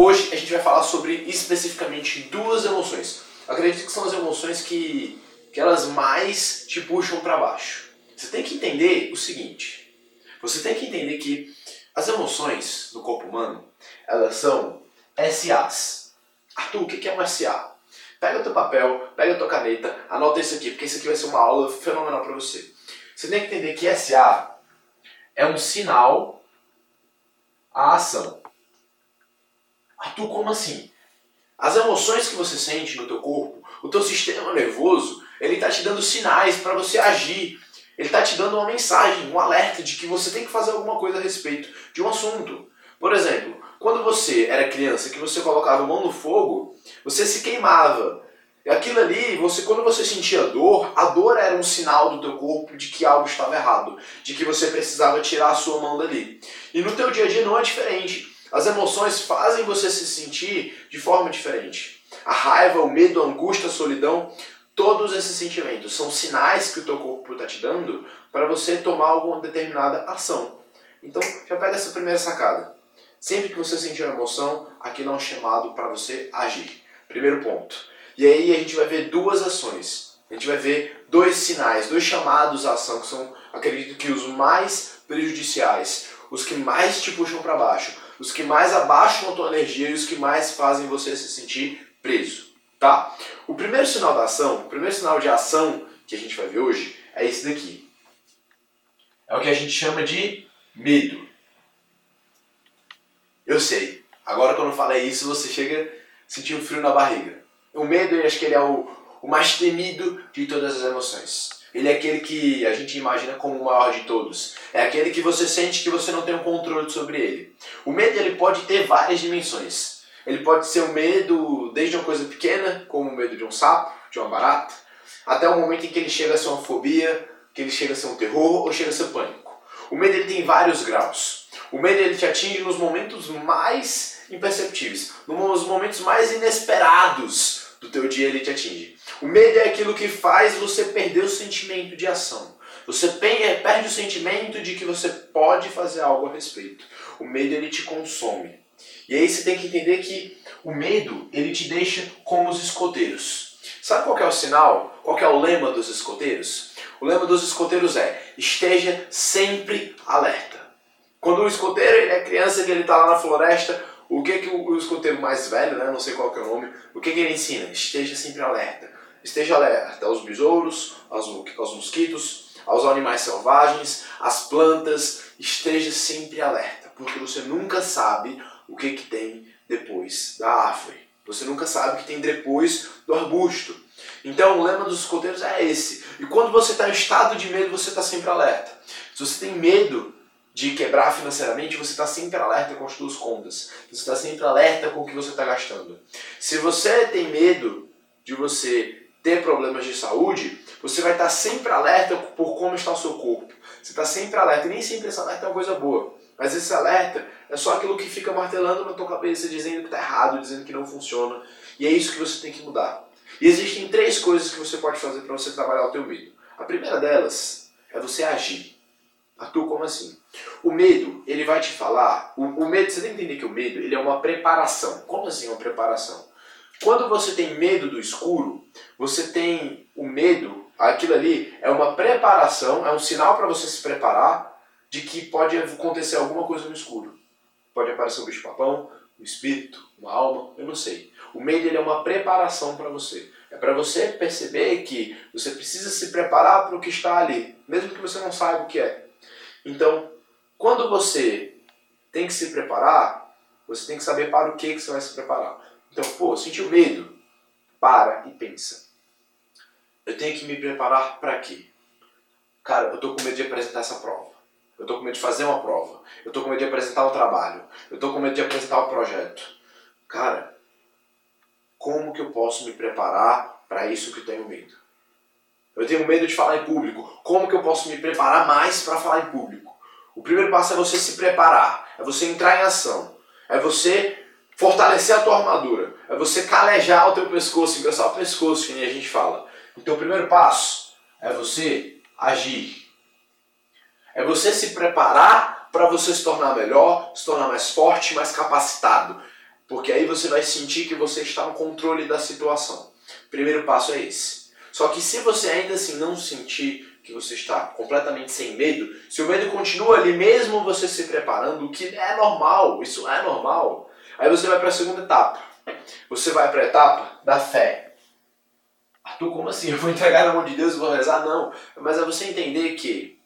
Hoje a gente vai falar sobre especificamente duas emoções. acredito que são as emoções que, que elas mais te puxam para baixo. Você tem que entender o seguinte: você tem que entender que as emoções no corpo humano elas são SAs. Arthur, o que é um SA? Pega o teu papel, pega a tua caneta, anota isso aqui, porque isso aqui vai ser uma aula fenomenal para você. Você tem que entender que SA é um sinal à ação. Arthur, como assim? As emoções que você sente no teu corpo, o teu sistema nervoso, ele está te dando sinais para você agir. Ele está te dando uma mensagem, um alerta de que você tem que fazer alguma coisa a respeito de um assunto. Por exemplo, quando você era criança, que você colocava a mão no fogo, você se queimava. Aquilo ali, você, quando você sentia dor, a dor era um sinal do teu corpo de que algo estava errado, de que você precisava tirar a sua mão dali. E no teu dia a dia não é diferente. As emoções fazem você se sentir de forma diferente. A raiva, o medo, a angústia, a solidão, todos esses sentimentos são sinais que o teu corpo está te dando para você tomar alguma determinada ação. Então, já pega essa primeira sacada. Sempre que você sentir uma emoção, aquilo é um chamado para você agir. Primeiro ponto. E aí a gente vai ver duas ações. A gente vai ver dois sinais, dois chamados à ação, que são, acredito que, os mais prejudiciais, os que mais te puxam para baixo, os que mais abaixam a tua energia e os que mais fazem você se sentir preso. Tá? O primeiro sinal da ação, o primeiro sinal de ação que a gente vai ver hoje é esse daqui. É o que a gente chama de medo. Eu sei. Agora quando eu falei isso, você chega a sentir um frio na barriga. O medo, eu acho que ele é o, o mais temido de todas as emoções. Ele é aquele que a gente imagina como o maior de todos. É aquele que você sente que você não tem um controle sobre ele. O medo ele pode ter várias dimensões. Ele pode ser o medo desde uma coisa pequena, como o medo de um sapo, de uma barata, até o momento em que ele chega a ser uma fobia, que ele chega a ser um terror ou chega a ser pânico. O medo ele tem vários graus. O medo ele te atinge nos momentos mais imperceptíveis, nos momentos mais inesperados do teu dia ele te atinge. O medo é aquilo que faz você perder o sentimento de ação. Você é, perde o sentimento de que você pode fazer algo a respeito. O medo ele te consome. E aí você tem que entender que o medo ele te deixa como os escoteiros. Sabe qual é o sinal? Qual é o lema dos escoteiros? O lema dos escoteiros é: esteja sempre alerta. Quando o escoteiro ele é criança, que ele está lá na floresta, o que que o, escoteiro mais velho, né, não sei qual que é o nome, o que que ele ensina? Esteja sempre alerta. Esteja alerta aos besouros, aos, aos mosquitos, aos animais selvagens, às plantas, esteja sempre alerta, porque você nunca sabe o que que tem depois da árvore. Você nunca sabe o que tem depois do arbusto. Então o lema dos escoteiros é esse. E quando você está em estado de medo, você está sempre alerta. Se você tem medo de quebrar financeiramente, você está sempre alerta com as suas contas. Você está sempre alerta com o que você está gastando. Se você tem medo de você ter problemas de saúde, você vai estar sempre alerta por como está o seu corpo. Você está sempre alerta. E nem sempre esse alerta é uma coisa boa. Mas esse alerta é só aquilo que fica martelando na tua cabeça, dizendo que está errado, dizendo que não funciona. E é isso que você tem que mudar. E existem três coisas que você pode fazer para você trabalhar o teu medo. A primeira delas é você agir. Arthur, como assim? O medo, ele vai te falar. O, o, medo, você tem que entender que o medo ele é uma preparação. Como assim uma preparação? Quando você tem medo do escuro, você tem o medo, aquilo ali é uma preparação, é um sinal para você se preparar de que pode acontecer alguma coisa no escuro. Pode aparecer um bicho-papão, um espírito, uma alma, eu não sei. O medo ele é uma preparação para você. É para você perceber que você precisa se preparar para o que está ali, mesmo que você não saiba o que é. Então, quando você tem que se preparar, você tem que saber para o que, que você vai se preparar. Então, pô, sentiu medo? Para e pensa. Eu tenho que me preparar para quê? Cara, eu tô com medo de apresentar essa prova. Eu tô com medo de fazer uma prova. Eu tô com medo de apresentar um trabalho. Eu tô com medo de apresentar um projeto. Cara, como que eu posso me preparar para isso que eu tenho medo? Eu tenho medo de falar em público. Como que eu posso me preparar mais para falar em público? O primeiro passo é você se preparar, é você entrar em ação, é você fortalecer a tua armadura, é você calejar o teu pescoço, engrossar o pescoço, que nem a gente fala. Então o primeiro passo é você agir. É você se preparar para você se tornar melhor, se tornar mais forte, mais capacitado. Porque aí você vai sentir que você está no controle da situação. Primeiro passo é esse. Só que se você ainda assim não sentir que você está completamente sem medo, se o medo continua ali mesmo você se preparando, o que é normal, isso é normal, aí você vai para a segunda etapa. Você vai para a etapa da fé. Arthur, como assim? Eu vou entregar na mão de Deus e vou rezar? Não. Mas é você entender que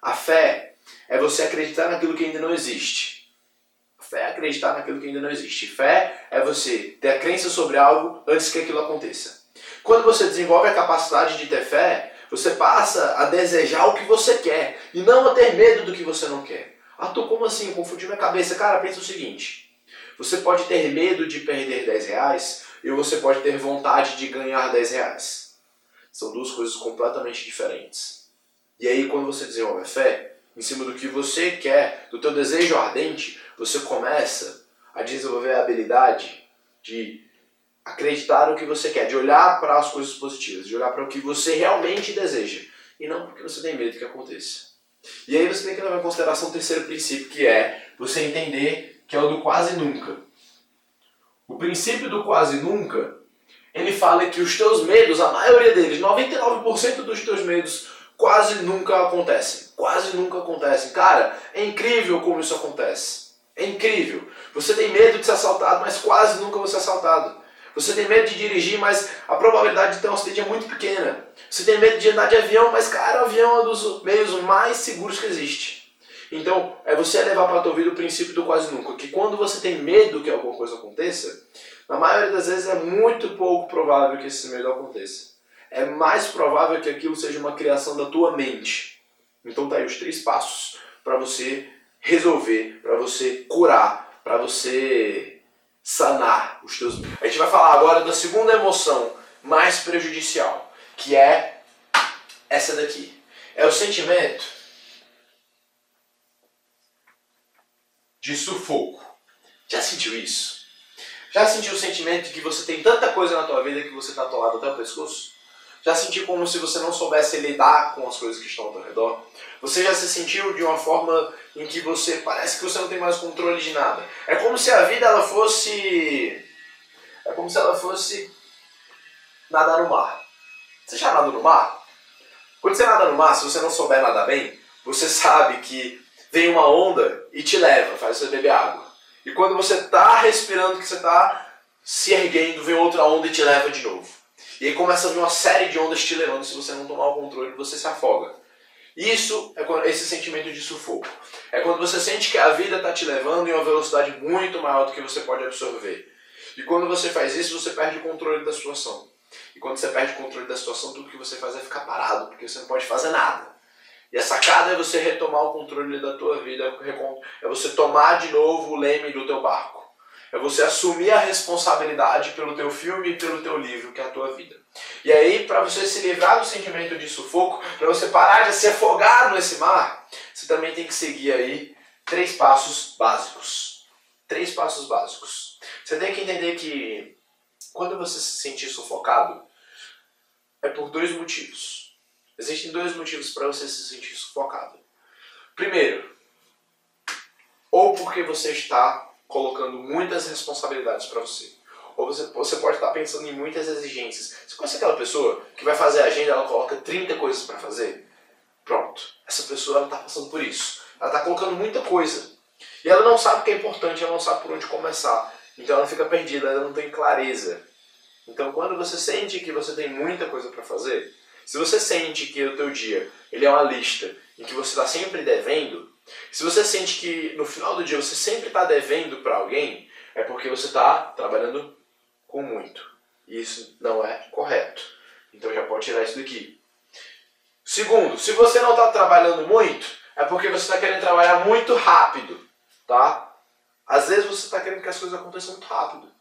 a fé é você acreditar naquilo que ainda não existe. A fé é acreditar naquilo que ainda não existe. Fé é você ter a crença sobre algo antes que aquilo aconteça. Quando você desenvolve a capacidade de ter fé, você passa a desejar o que você quer e não a ter medo do que você não quer. Arthur, como assim? Confundiu minha cabeça. Cara, pensa o seguinte: você pode ter medo de perder 10 reais e você pode ter vontade de ganhar 10 reais. São duas coisas completamente diferentes. E aí, quando você desenvolve a fé, em cima do que você quer, do teu desejo ardente, você começa a desenvolver a habilidade de acreditar no que você quer, de olhar para as coisas positivas, de olhar para o que você realmente deseja, e não porque você tem medo que aconteça. E aí você tem que levar em consideração o terceiro princípio, que é você entender que é o do quase nunca. O princípio do quase nunca, ele fala que os teus medos, a maioria deles, 99% dos teus medos, quase nunca acontecem. Quase nunca acontecem. Cara, é incrível como isso acontece. É incrível. Você tem medo de ser assaltado, mas quase nunca você é assaltado. Você tem medo de dirigir, mas a probabilidade de ter um acidente é muito pequena. Você tem medo de andar de avião, mas cara, o avião é um dos meios mais seguros que existe. Então, é você levar para a tua vida o princípio do quase nunca, que quando você tem medo que alguma coisa aconteça, na maioria das vezes é muito pouco provável que esse medo aconteça. É mais provável que aquilo seja uma criação da tua mente. Então tá aí os três passos para você resolver, para você curar, para você teus. A gente vai falar agora da segunda emoção mais prejudicial, que é essa daqui. É o sentimento de sufoco. Já sentiu isso? Já sentiu o sentimento de que você tem tanta coisa na tua vida que você está atolado até o pescoço? Já sentiu como se você não soubesse lidar com as coisas que estão ao teu redor? Você já se sentiu de uma forma em que você parece que você não tem mais controle de nada? É como se a vida ela fosse é como se ela fosse nadar no mar. Você já nadou no mar? Quando você nada no mar, se você não souber nadar bem, você sabe que vem uma onda e te leva, faz você beber água. E quando você está respirando, que você está se erguendo, vem outra onda e te leva de novo. E aí começa a vir uma série de ondas te levando, se você não tomar o controle, você se afoga. Isso é esse sentimento de sufoco. É quando você sente que a vida está te levando em uma velocidade muito maior do que você pode absorver. E quando você faz isso, você perde o controle da situação. E quando você perde o controle da situação, tudo que você faz é ficar parado, porque você não pode fazer nada. E a sacada é você retomar o controle da tua vida, é você tomar de novo o leme do teu barco. É você assumir a responsabilidade pelo teu filme e pelo teu livro, que é a tua vida. E aí, para você se livrar do sentimento de sufoco, para você parar de se afogar nesse mar, você também tem que seguir aí três passos básicos. Três passos básicos. Você tem que entender que quando você se sentir sufocado, é por dois motivos. Existem dois motivos para você se sentir sufocado. Primeiro, ou porque você está colocando muitas responsabilidades para você. Ou você, você pode estar pensando em muitas exigências. Você conhece aquela pessoa que vai fazer a agenda, ela coloca 30 coisas para fazer? Pronto. Essa pessoa está passando por isso. Ela está colocando muita coisa. E ela não sabe o que é importante, ela não sabe por onde começar. Então ela fica perdida, ela não tem clareza. Então quando você sente que você tem muita coisa para fazer, se você sente que o teu dia ele é uma lista em que você está sempre devendo, se você sente que no final do dia você sempre está devendo para alguém, é porque você está trabalhando com muito. E isso não é correto. Então já pode tirar isso daqui. Segundo, se você não está trabalhando muito, é porque você está querendo trabalhar muito rápido, tá? Às vezes você está querendo que as coisas aconteçam muito rápido.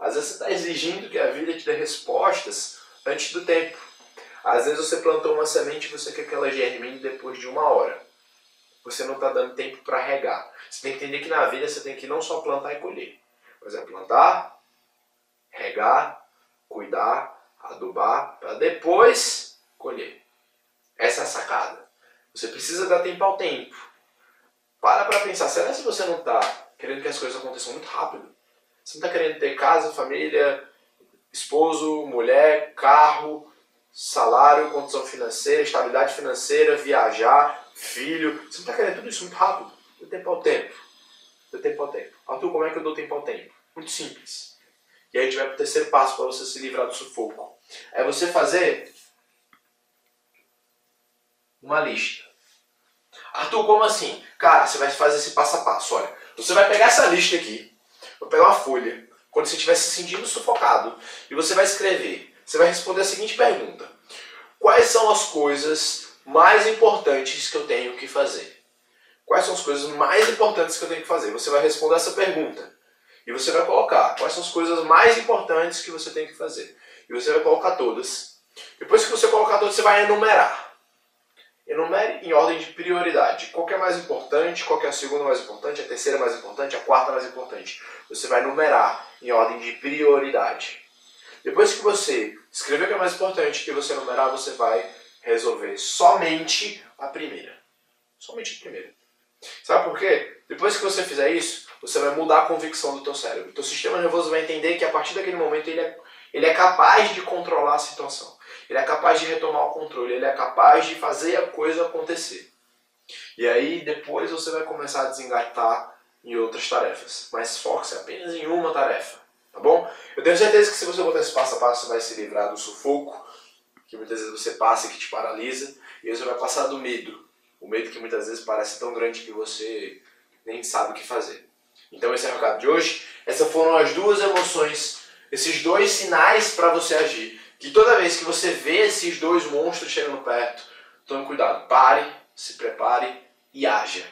Às vezes você está exigindo que a vida te dê respostas antes do tempo. Às vezes você plantou uma semente e você quer que ela germine depois de uma hora. Você não está dando tempo para regar. Você tem que entender que na vida você tem que não só plantar e colher, mas é plantar, regar, cuidar, adubar, para depois colher. Essa é a sacada. Você precisa dar tempo ao tempo. Para para pensar, será que você não está querendo que as coisas aconteçam muito rápido? Você não está querendo ter casa, família, esposo, mulher, carro, salário, condição financeira, estabilidade financeira, viajar, filho. Você não está querendo tudo isso muito rápido. Dê tempo ao tempo. Dê tempo ao tempo. Arthur, como é que eu dou tempo ao tempo? Muito simples. E aí a gente vai para o terceiro passo para você se livrar do sufoco. É você fazer uma lista. Arthur, como assim? Cara, você vai fazer esse passo a passo. Olha, você vai pegar essa lista aqui, vai pegar uma folha, quando você estiver se sentindo sufocado, e você vai escrever. Você vai responder a seguinte pergunta: Quais são as coisas mais importantes que eu tenho que fazer? Quais são as coisas mais importantes que eu tenho que fazer? Você vai responder essa pergunta. E você vai colocar quais são as coisas mais importantes que você tem que fazer. E você vai colocar todas. Depois que você colocar todas, você vai enumerar. Enumere em ordem de prioridade. Qual é mais importante, qual é a segunda mais importante, a terceira mais importante, a quarta mais importante. Você vai numerar em ordem de prioridade. Depois que você escrever o que é mais importante que você numerar, você vai resolver somente a primeira. Somente a primeira. Sabe por quê? Depois que você fizer isso, você vai mudar a convicção do teu cérebro. O teu sistema nervoso vai entender que a partir daquele momento ele é, ele é capaz de controlar a situação. Ele é capaz de retomar o controle, ele é capaz de fazer a coisa acontecer. E aí depois você vai começar a desengatar em outras tarefas. Mas foque-se apenas em uma tarefa, tá bom? Eu tenho certeza que se você botar esse passo a passo, você vai se livrar do sufoco, que muitas vezes você passa e que te paralisa, e você vai passar do medo. O medo que muitas vezes parece tão grande que você nem sabe o que fazer. Então esse é o recado de hoje. Essas foram as duas emoções, esses dois sinais para você agir que toda vez que você vê esses dois monstros chegando perto, tome cuidado, pare, se prepare e haja.